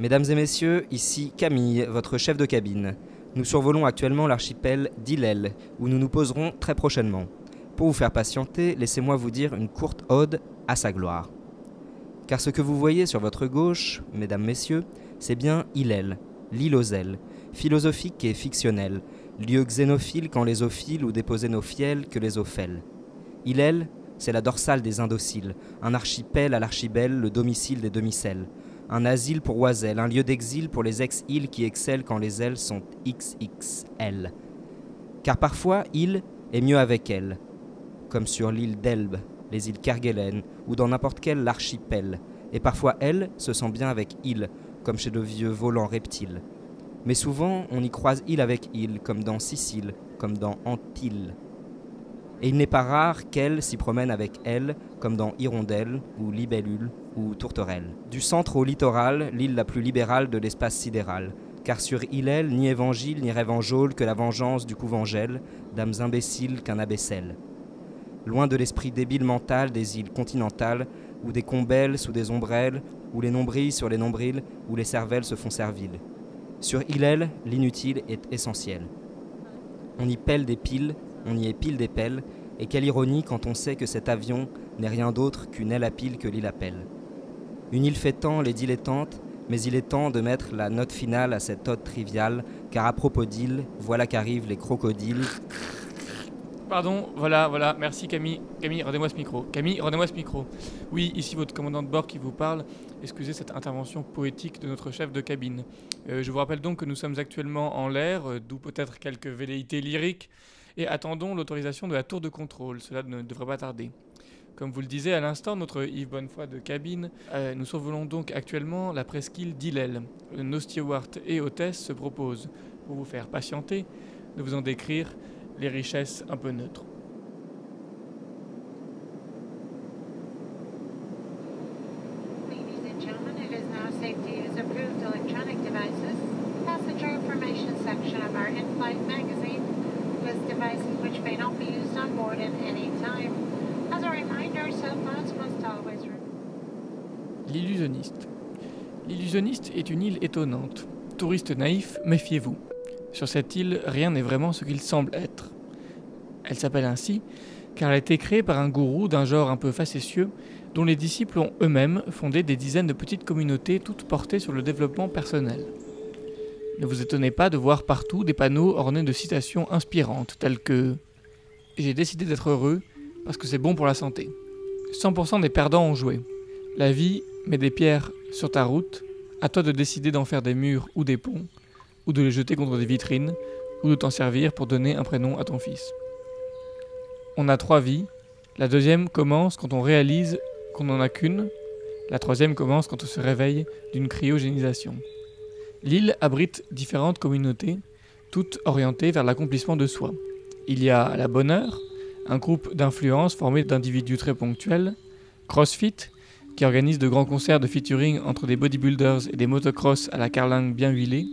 Mesdames et messieurs, ici Camille, votre chef de cabine. Nous survolons actuellement l'archipel d'Ilel, où nous nous poserons très prochainement. Pour vous faire patienter, laissez-moi vous dire une courte ode à sa gloire. Car ce que vous voyez sur votre gauche, mesdames, messieurs, c'est bien Ilel, l'île aux ailes, philosophique et fictionnel, lieu xénophile quand les ophiles ou déposer nos fiels que les ophèles. Ilel, c'est la dorsale des indociles, un archipel à l'archibel, le domicile des demi-celles, un asile pour oiselles, un lieu d'exil pour les ex-îles qui excellent quand les ailes sont XXL. Car parfois, île est mieux avec elle, comme sur l'île d'Elbe, les îles Kerguelen, ou dans n'importe quel archipel, et parfois elle se sent bien avec île, comme chez de vieux volants reptiles. Mais souvent, on y croise île avec île, comme dans Sicile, comme dans Antille et il n'est pas rare qu'elle s'y promène avec elle, comme dans Hirondelle ou Libellule ou Tourterelle. Du centre au littoral, l'île la plus libérale de l'espace sidéral, car sur Hillel, ni évangile ni rêve que la vengeance du couvent gèle, d'âmes imbéciles qu'un abbessel. Loin de l'esprit débile mental des îles continentales, où des combelles sous des ombrelles, où les nombrils sur les nombrils, où les cervelles se font serviles. Sur Hillel, l'inutile est essentiel. On y pèle des piles, on y est pile des pelles, et quelle ironie quand on sait que cet avion n'est rien d'autre qu'une aile à pile que l'île appelle. Une île fait tant les dilettantes, mais il est temps de mettre la note finale à cette ode triviale, car à propos d'île, voilà qu'arrivent les crocodiles. Pardon, voilà, voilà, merci Camille. Camille, rendez-moi ce micro. Camille, rendez-moi ce micro. Oui, ici votre commandant de bord qui vous parle. Excusez cette intervention poétique de notre chef de cabine. Euh, je vous rappelle donc que nous sommes actuellement en l'air, euh, d'où peut-être quelques velléités lyriques et attendons l'autorisation de la tour de contrôle. Cela ne devrait pas tarder. Comme vous le disiez à l'instant, notre Yves Bonnefoy de cabine, euh, nous survolons donc actuellement la presqu'île d'Illel. Nos stewards et hôtesses se proposent, pour vous faire patienter, de vous en décrire les richesses un peu neutres. L'illusionniste. L'illusionniste est une île étonnante. Touriste naïf, méfiez-vous. Sur cette île, rien n'est vraiment ce qu'il semble être. Elle s'appelle ainsi car elle a été créée par un gourou d'un genre un peu facétieux dont les disciples ont eux-mêmes fondé des dizaines de petites communautés toutes portées sur le développement personnel. Ne vous étonnez pas de voir partout des panneaux ornés de citations inspirantes telles que J'ai décidé d'être heureux parce que c'est bon pour la santé. 100% des perdants ont joué. La vie met des pierres sur ta route, à toi de décider d'en faire des murs ou des ponts, ou de les jeter contre des vitrines, ou de t'en servir pour donner un prénom à ton fils. On a trois vies. La deuxième commence quand on réalise qu'on n'en a qu'une. La troisième commence quand on se réveille d'une cryogénisation. L'île abrite différentes communautés, toutes orientées vers l'accomplissement de soi. Il y a la bonne heure, un groupe d'influence formé d'individus très ponctuels, CrossFit, qui organise de grands concerts de featuring entre des bodybuilders et des motocross à la carlingue bien huilée,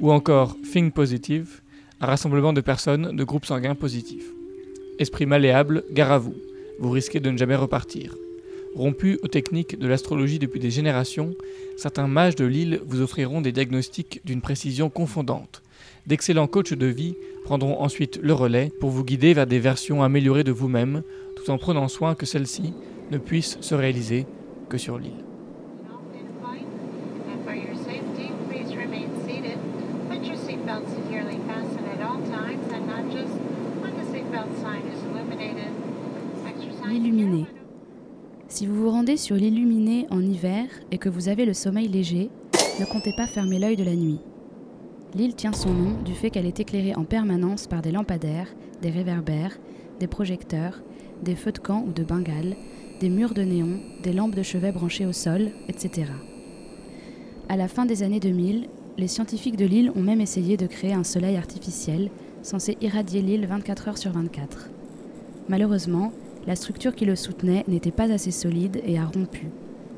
ou encore Think Positive, un rassemblement de personnes de groupes sanguins positifs. Esprit malléable, gare à vous, vous risquez de ne jamais repartir. Rompus aux techniques de l'astrologie depuis des générations, certains mages de l'île vous offriront des diagnostics d'une précision confondante. D'excellents coachs de vie prendront ensuite le relais pour vous guider vers des versions améliorées de vous-même, tout en prenant soin que celles-ci ne puissent se réaliser que sur l'île. L'illuminé. Si vous vous rendez sur l'illuminé en hiver et que vous avez le sommeil léger, ne comptez pas fermer l'œil de la nuit. L'île tient son nom du fait qu'elle est éclairée en permanence par des lampadaires, des réverbères, des projecteurs, des feux de camp ou de bengale, des murs de néon, des lampes de chevet branchées au sol, etc. À la fin des années 2000, les scientifiques de l'île ont même essayé de créer un soleil artificiel censé irradier l'île 24 heures sur 24. Malheureusement, la structure qui le soutenait n'était pas assez solide et a rompu,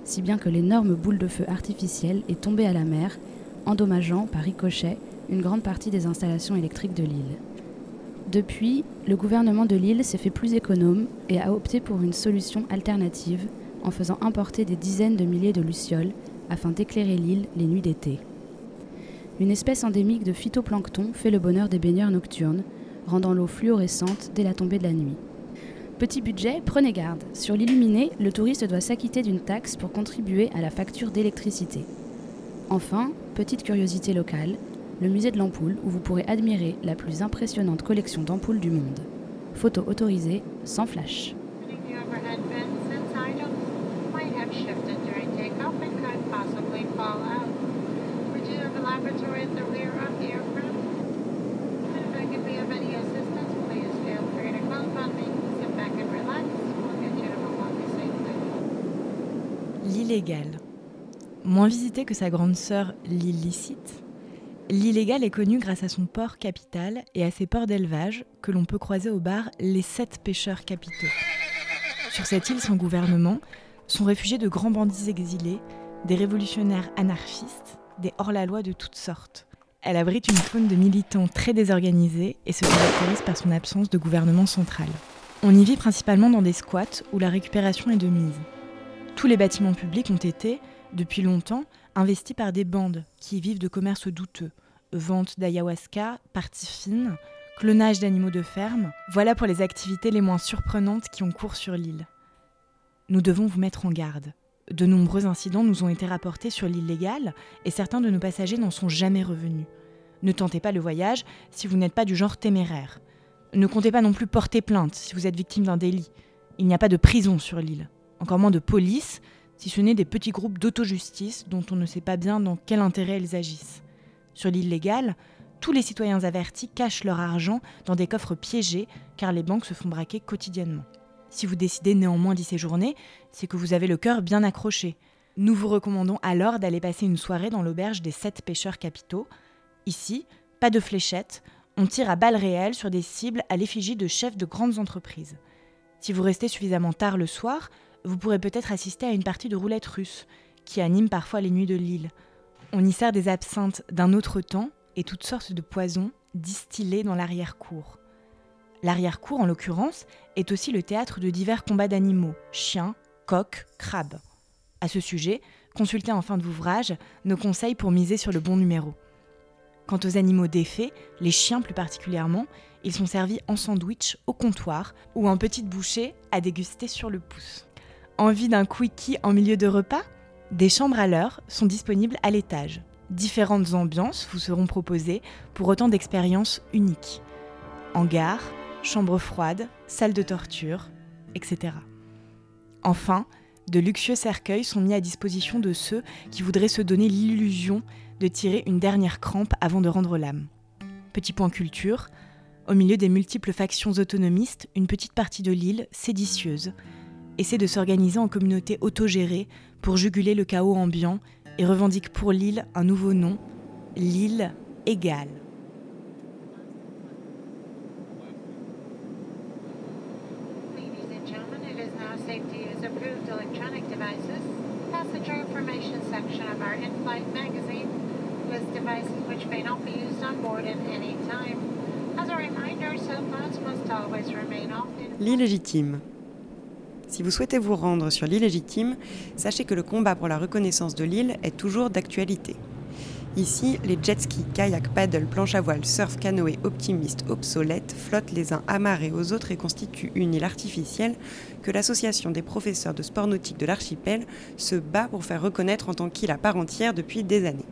si bien que l'énorme boule de feu artificielle est tombée à la mer, endommageant par ricochet une grande partie des installations électriques de l'île. Depuis, le gouvernement de l'île s'est fait plus économe et a opté pour une solution alternative en faisant importer des dizaines de milliers de lucioles afin d'éclairer l'île les nuits d'été. Une espèce endémique de phytoplancton fait le bonheur des baigneurs nocturnes, rendant l'eau fluorescente dès la tombée de la nuit. Petit budget, prenez garde. Sur l'illuminé, le touriste doit s'acquitter d'une taxe pour contribuer à la facture d'électricité. Enfin, petite curiosité locale, le musée de l'ampoule où vous pourrez admirer la plus impressionnante collection d'ampoules du monde. Photo autorisée, sans flash. L'illégale. Moins visitée que sa grande sœur l'illicite, l'illégale est connue grâce à son port capital et à ses ports d'élevage que l'on peut croiser au bar Les Sept Pêcheurs Capitaux. Sur cette île sans gouvernement sont réfugiés de grands bandits exilés, des révolutionnaires anarchistes, des hors-la-loi de toutes sortes. Elle abrite une faune de militants très désorganisés et se caractérise par son absence de gouvernement central. On y vit principalement dans des squats où la récupération est de mise. Tous les bâtiments publics ont été, depuis longtemps, investis par des bandes qui vivent de commerce douteux. Vente d'ayahuasca, parties fines, clonage d'animaux de ferme, voilà pour les activités les moins surprenantes qui ont cours sur l'île. Nous devons vous mettre en garde. De nombreux incidents nous ont été rapportés sur l'île légale et certains de nos passagers n'en sont jamais revenus. Ne tentez pas le voyage si vous n'êtes pas du genre téméraire. Ne comptez pas non plus porter plainte si vous êtes victime d'un délit. Il n'y a pas de prison sur l'île, encore moins de police, si ce n'est des petits groupes d'auto-justice dont on ne sait pas bien dans quel intérêt ils agissent. Sur l'île légale, tous les citoyens avertis cachent leur argent dans des coffres piégés car les banques se font braquer quotidiennement. Si vous décidez néanmoins d'y séjourner, c'est que vous avez le cœur bien accroché. Nous vous recommandons alors d'aller passer une soirée dans l'auberge des sept pêcheurs capitaux. Ici, pas de fléchettes, on tire à balles réelles sur des cibles à l'effigie de chefs de grandes entreprises. Si vous restez suffisamment tard le soir, vous pourrez peut-être assister à une partie de roulette russe, qui anime parfois les nuits de l'île. On y sert des absinthes d'un autre temps et toutes sortes de poisons distillés dans l'arrière-cour. L'arrière-cour, en l'occurrence, est aussi le théâtre de divers combats d'animaux, chiens, coqs, crabes. À ce sujet, consultez en fin d'ouvrage nos conseils pour miser sur le bon numéro. Quant aux animaux défaits, les chiens plus particulièrement, ils sont servis en sandwich au comptoir ou en petites bouchées à déguster sur le pouce. Envie d'un quickie en milieu de repas? Des chambres à l'heure sont disponibles à l'étage. Différentes ambiances vous seront proposées pour autant d'expériences uniques. Hangar, chambre froide, salle de torture, etc. Enfin, de luxueux cercueils sont mis à disposition de ceux qui voudraient se donner l'illusion de tirer une dernière crampe avant de rendre l'âme. Petit point culture, au milieu des multiples factions autonomistes, une petite partie de l'île, séditieuse, essaie de s'organiser en communauté autogérée pour juguler le chaos ambiant et revendique pour l'île un nouveau nom, l'île égale. Ladies and gentlemen, it is now safe to use approved electronic devices. Passenger information section of our in-flight magazine lists devices which may not be used on board at any time. As a reminder, cell phones must always remain off in L'illégitime. Si vous souhaitez vous rendre sur l'île légitime, sachez que le combat pour la reconnaissance de l'île est toujours d'actualité. Ici, les jet skis, kayak, paddle, planche à voile, surf, canoë, optimistes, obsolètes flottent les uns amarrés aux autres et constituent une île artificielle que l'association des professeurs de sport nautique de l'archipel se bat pour faire reconnaître en tant qu'île à part entière depuis des années.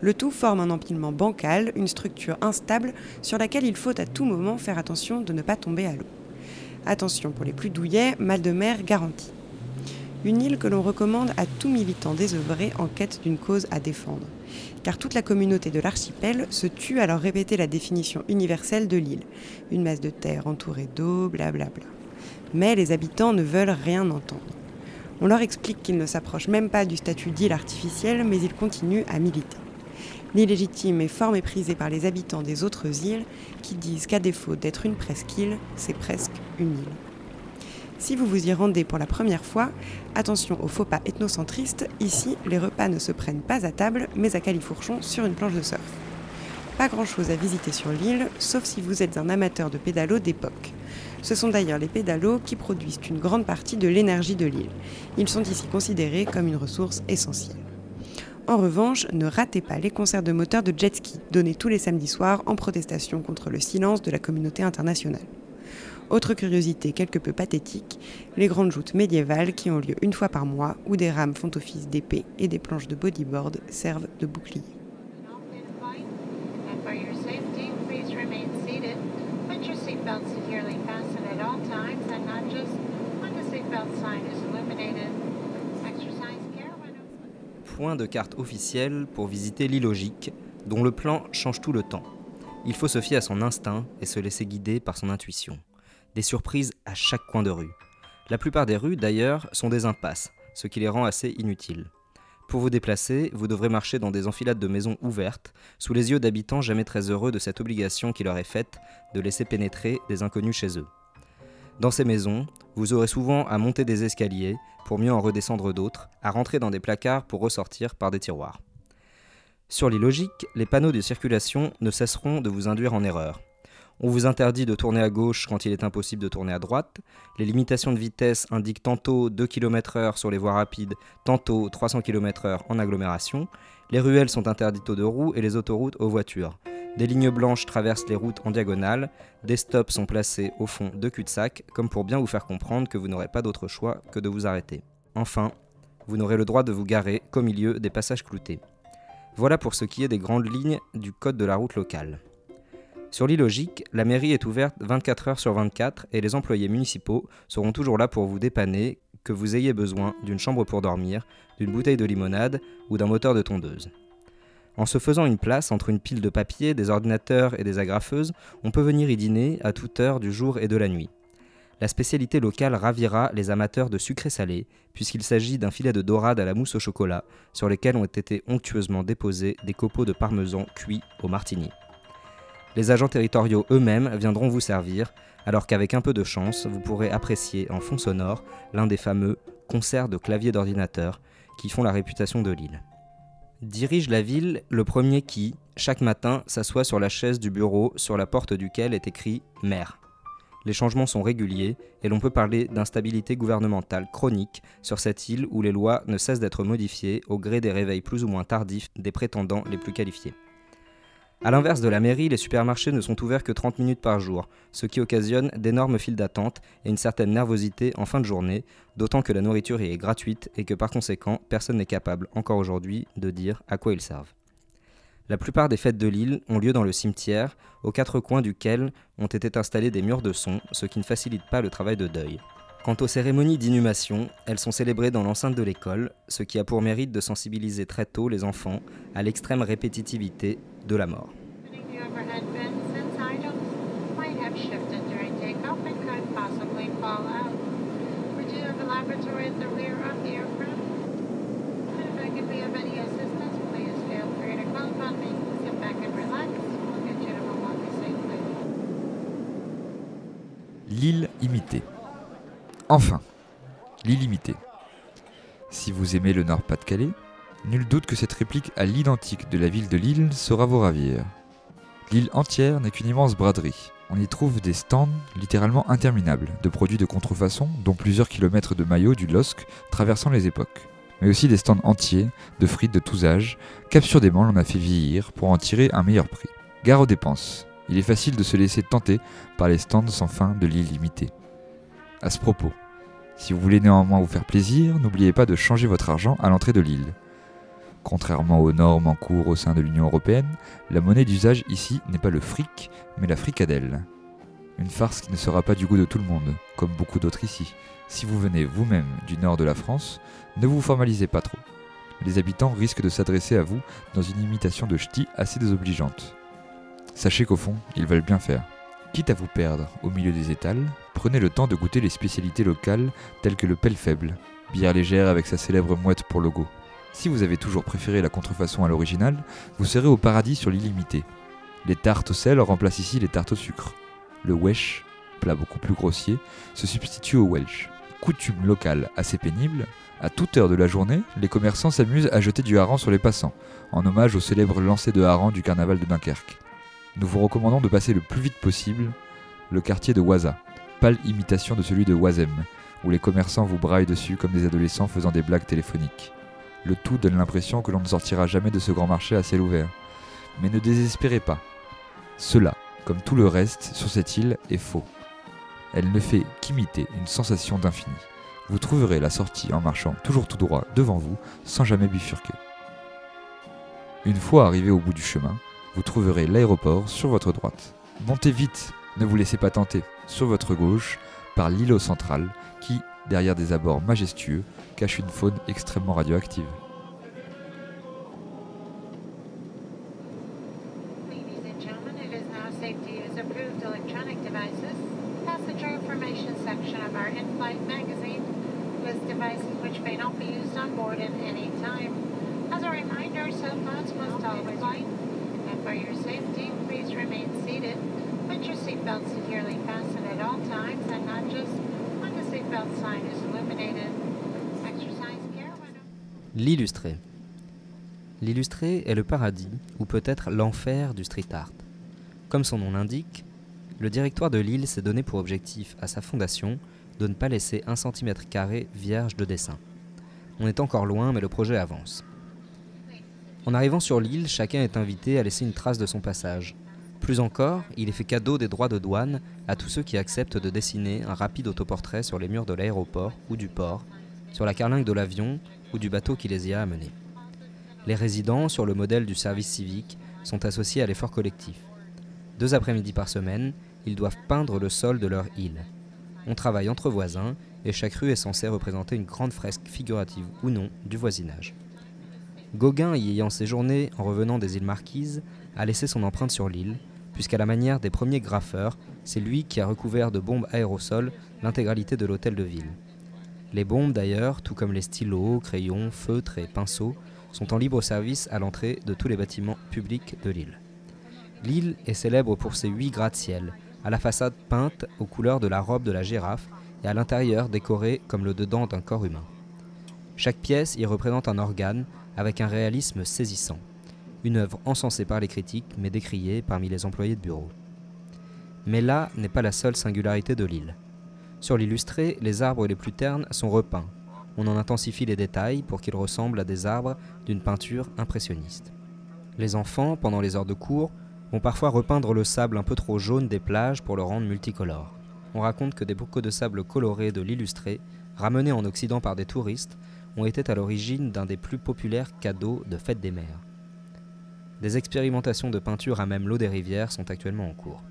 Le tout forme un empilement bancal, une structure instable sur laquelle il faut à tout moment faire attention de ne pas tomber à l'eau. Attention pour les plus douillets, mal de mer garanti. Une île que l'on recommande à tout militant désœuvré en quête d'une cause à défendre. Car toute la communauté de l'archipel se tue à leur répéter la définition universelle de l'île. Une masse de terre entourée d'eau, blablabla. Mais les habitants ne veulent rien entendre. On leur explique qu'ils ne s'approchent même pas du statut d'île artificielle, mais ils continuent à militer. L'illégitime est fort méprisée par les habitants des autres îles qui disent qu'à défaut d'être une presqu'île, c'est presque Si vous vous y rendez pour la première fois, attention aux faux pas ethnocentristes, ici les repas ne se prennent pas à table mais à califourchon sur une planche de surf. Pas grand chose à visiter sur l'île, sauf si vous êtes un amateur de pédalos d'époque. Ce sont d'ailleurs les pédalos qui produisent une grande partie de l'énergie de l'île. Ils sont ici considérés comme une ressource essentielle. En revanche, ne ratez pas les concerts de moteurs de jet ski, donnés tous les samedis soirs en protestation contre le silence de la communauté internationale. Autre curiosité quelque peu pathétique, les grandes joutes médiévales qui ont lieu une fois par mois, où des rames font office d'épée et des planches de bodyboard servent de bouclier. And for your safety, please remain seated. Put your seatbelt securely fastened at all times and not just when the seatbelt sign is illuminated. Exercise care when Point de carte officielle pour visiter l'illogique, dont le plan change tout le temps. Il faut se fier à son instinct et se laisser guider par son intuition. Des surprises à chaque coin de rue. La plupart des rues, d'ailleurs, sont des impasses, ce qui les rend assez inutiles. Pour vous déplacer, vous devrez marcher dans des enfilades de maisons ouvertes, sous les yeux d'habitants jamais très heureux de cette obligation qui leur est faite de laisser pénétrer des inconnus chez eux. Dans ces maisons, vous aurez souvent à monter des escaliers pour mieux en redescendre d'autres, à rentrer dans des placards pour ressortir par des tiroirs. Sur l'illogique, les panneaux de circulation ne cesseront de vous induire en erreur. On vous interdit de tourner à gauche quand il est impossible de tourner à droite. Les limitations de vitesse indiquent tantôt 2 km/h sur les voies rapides, tantôt 300 km/h en agglomération. Les ruelles sont interdites aux deux roues et les autoroutes aux voitures. Des lignes blanches traversent les routes en diagonale. Des stops sont placés au fond de cul-de-sac, comme pour bien vous faire comprendre que vous n'aurez pas d'autre choix que de vous arrêter. Enfin, vous n'aurez le droit de vous garer qu'au milieu des passages cloutés. Voilà pour ce qui est des grandes lignes du code de la route locale. Sur l'illogique, la mairie est ouverte 24 heures sur 24 et les employés municipaux seront toujours là pour vous dépanner, que vous ayez besoin d'une chambre pour dormir, d'une bouteille de limonade ou d'un moteur de tondeuse. En se faisant une place entre une pile de papier, des ordinateurs et des agrafeuses, on peut venir y dîner à toute heure du jour et de la nuit. La spécialité locale ravira les amateurs de sucré salé, puisqu'il s'agit d'un filet de dorade à la mousse au chocolat, sur lesquels ont été onctueusement déposés des copeaux de parmesan cuits au martini. Les agents territoriaux eux-mêmes viendront vous servir, alors qu'avec un peu de chance, vous pourrez apprécier en fond sonore l'un des fameux concerts de claviers d'ordinateur qui font la réputation de l'île. Dirige la ville le premier qui, chaque matin, s'assoit sur la chaise du bureau sur la porte duquel est écrit Maire. Les changements sont réguliers et l'on peut parler d'instabilité gouvernementale chronique sur cette île où les lois ne cessent d'être modifiées au gré des réveils plus ou moins tardifs des prétendants les plus qualifiés. A l'inverse de la mairie, les supermarchés ne sont ouverts que 30 minutes par jour, ce qui occasionne d'énormes files d'attente et une certaine nervosité en fin de journée, d'autant que la nourriture y est gratuite et que par conséquent, personne n'est capable encore aujourd'hui de dire à quoi ils servent. La plupart des fêtes de l'île ont lieu dans le cimetière, aux quatre coins duquel ont été installés des murs de son, ce qui ne facilite pas le travail de deuil. Quant aux cérémonies d'inhumation, elles sont célébrées dans l'enceinte de l'école, ce qui a pour mérite de sensibiliser très tôt les enfants à l'extrême répétitivité de la mort. L'île imitée. Enfin, l'île imitée. Si vous aimez le Nord-Pas-de-Calais, nul doute que cette réplique à l'identique de la ville de Lille saura vous ravir. L'île entière n'est qu'une immense braderie. On y trouve des stands littéralement interminables de produits de contrefaçon, dont plusieurs kilomètres de maillots du LOSC traversant les époques. Mais aussi des stands entiers de frites de tous âges, qu'absurdément l'on a fait vieillir pour en tirer un meilleur prix. Gare aux dépenses. Il est facile de se laisser tenter par les stands sans fin de l'île limitée. À ce propos, si vous voulez néanmoins vous faire plaisir, n'oubliez pas de changer votre argent à l'entrée de l'île. Contrairement aux normes en cours au sein de l'Union européenne, la monnaie d'usage ici n'est pas le fric, mais la fricadelle. Une farce qui ne sera pas du goût de tout le monde, comme beaucoup d'autres ici. Si vous venez vous-même du nord de la France, ne vous formalisez pas trop. Les habitants risquent de s'adresser à vous dans une imitation de ch'ti assez désobligeante. Sachez qu'au fond, ils veulent bien faire. Quitte à vous perdre au milieu des étals, prenez le temps de goûter les spécialités locales telles que le pelle faible, bière légère avec sa célèbre mouette pour logo. Si vous avez toujours préféré la contrefaçon à l'original, vous serez au paradis sur l'illimité. Les tartes au sel remplacent ici les tartes au sucre. Le wesh, plat beaucoup plus grossier, se substitue au welsh. Coutume locale assez pénible, à toute heure de la journée, les commerçants s'amusent à jeter du hareng sur les passants, en hommage au célèbre lancer de hareng du carnaval de Dunkerque. Nous vous recommandons de passer le plus vite possible le quartier de Waza, pâle imitation de celui de Wazem, où les commerçants vous braillent dessus comme des adolescents faisant des blagues téléphoniques. Le tout donne l'impression que l'on ne sortira jamais de ce grand marché à ciel ouvert. Mais ne désespérez pas. Cela, comme tout le reste sur cette île, est faux. Elle ne fait qu'imiter une sensation d'infini. Vous trouverez la sortie en marchant toujours tout droit devant vous, sans jamais bifurquer. Une fois arrivé au bout du chemin, vous trouverez l'aéroport sur votre droite. Montez vite, ne vous laissez pas tenter, sur votre gauche, par l'îlot central, qui, derrière des abords majestueux, cache une faune extrêmement radioactive. L'illustré. L'illustré est le paradis, ou peut-être l'enfer du street art. Comme son nom l'indique, le directoire de l'île s'est donné pour objectif à sa fondation de ne pas laisser un centimètre carré vierge de dessin. On est encore loin, mais le projet avance. En arrivant sur l'île, chacun est invité à laisser une trace de son passage. Plus encore, il est fait cadeau des droits de douane à tous ceux qui acceptent de dessiner un rapide autoportrait sur les murs de l'aéroport ou du port, sur la carlingue de l'avion ou du bateau qui les y a amenés. Les résidents, sur le modèle du service civique, sont associés à l'effort collectif. Deux après-midi par semaine, ils doivent peindre le sol de leur île. On travaille entre voisins et chaque rue est censée représenter une grande fresque figurative ou non du voisinage. Gauguin, y ayant séjourné en revenant des îles Marquises, a laissé son empreinte sur l'île, puisqu'à la manière des premiers graffeurs, c'est lui qui a recouvert de bombes aérosols l'intégralité de l'hôtel de ville. Les bombes d'ailleurs, tout comme les stylos, crayons, feutres et pinceaux, sont en libre service à l'entrée de tous les bâtiments publics de l'île. L'île est célèbre pour ses huit gratte-ciel, à la façade peinte aux couleurs de la robe de la girafe et à l'intérieur décorée comme le dedans d'un corps humain. Chaque pièce y représente un organe avec un réalisme saisissant, une œuvre encensée par les critiques mais décriée parmi les employés de bureau. Mais là n'est pas la seule singularité de l'île. Sur l'illustré, les arbres les plus ternes sont repeints. On en intensifie les détails pour qu'ils ressemblent à des arbres d'une peinture impressionniste. Les enfants, pendant les heures de cours, vont parfois repeindre le sable un peu trop jaune des plages pour le rendre multicolore. On raconte que des bocaux de sable colorés de l'illustré, ramenés en Occident par des touristes, ont été à l'origine d'un des plus populaires cadeaux de fête des mers. Des expérimentations de peinture à même l'eau des rivières sont actuellement en cours.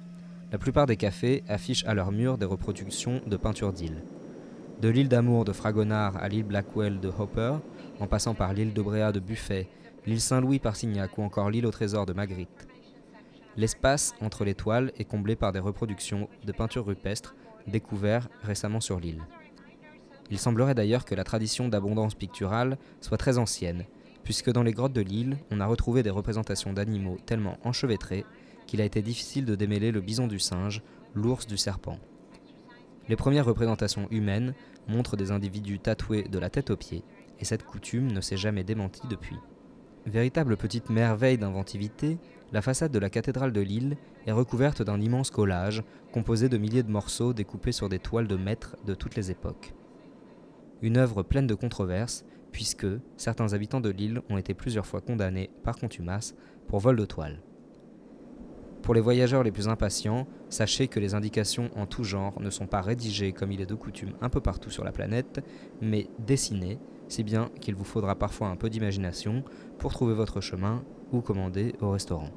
La plupart des cafés affichent à leur mur des reproductions de peintures d'îles. De l'île d'Amour de Fragonard à l'île Blackwell de Hopper, en passant par l'île de de Buffet, l'île Saint-Louis par Signac ou encore l'île au trésor de Magritte. L'espace entre les toiles est comblé par des reproductions de peintures rupestres découvertes récemment sur l'île. Il semblerait d'ailleurs que la tradition d'abondance picturale soit très ancienne, puisque dans les grottes de l'île, on a retrouvé des représentations d'animaux tellement enchevêtrés qu'il a été difficile de démêler le bison du singe, l'ours du serpent. Les premières représentations humaines montrent des individus tatoués de la tête aux pieds, et cette coutume ne s'est jamais démentie depuis. Véritable petite merveille d'inventivité, la façade de la cathédrale de Lille est recouverte d'un immense collage composé de milliers de morceaux découpés sur des toiles de maîtres de toutes les époques. Une œuvre pleine de controverses, puisque certains habitants de l'île ont été plusieurs fois condamnés par contumace pour vol de toile. Pour les voyageurs les plus impatients, sachez que les indications en tout genre ne sont pas rédigées comme il est de coutume un peu partout sur la planète, mais dessinées, si bien qu'il vous faudra parfois un peu d'imagination pour trouver votre chemin ou commander au restaurant.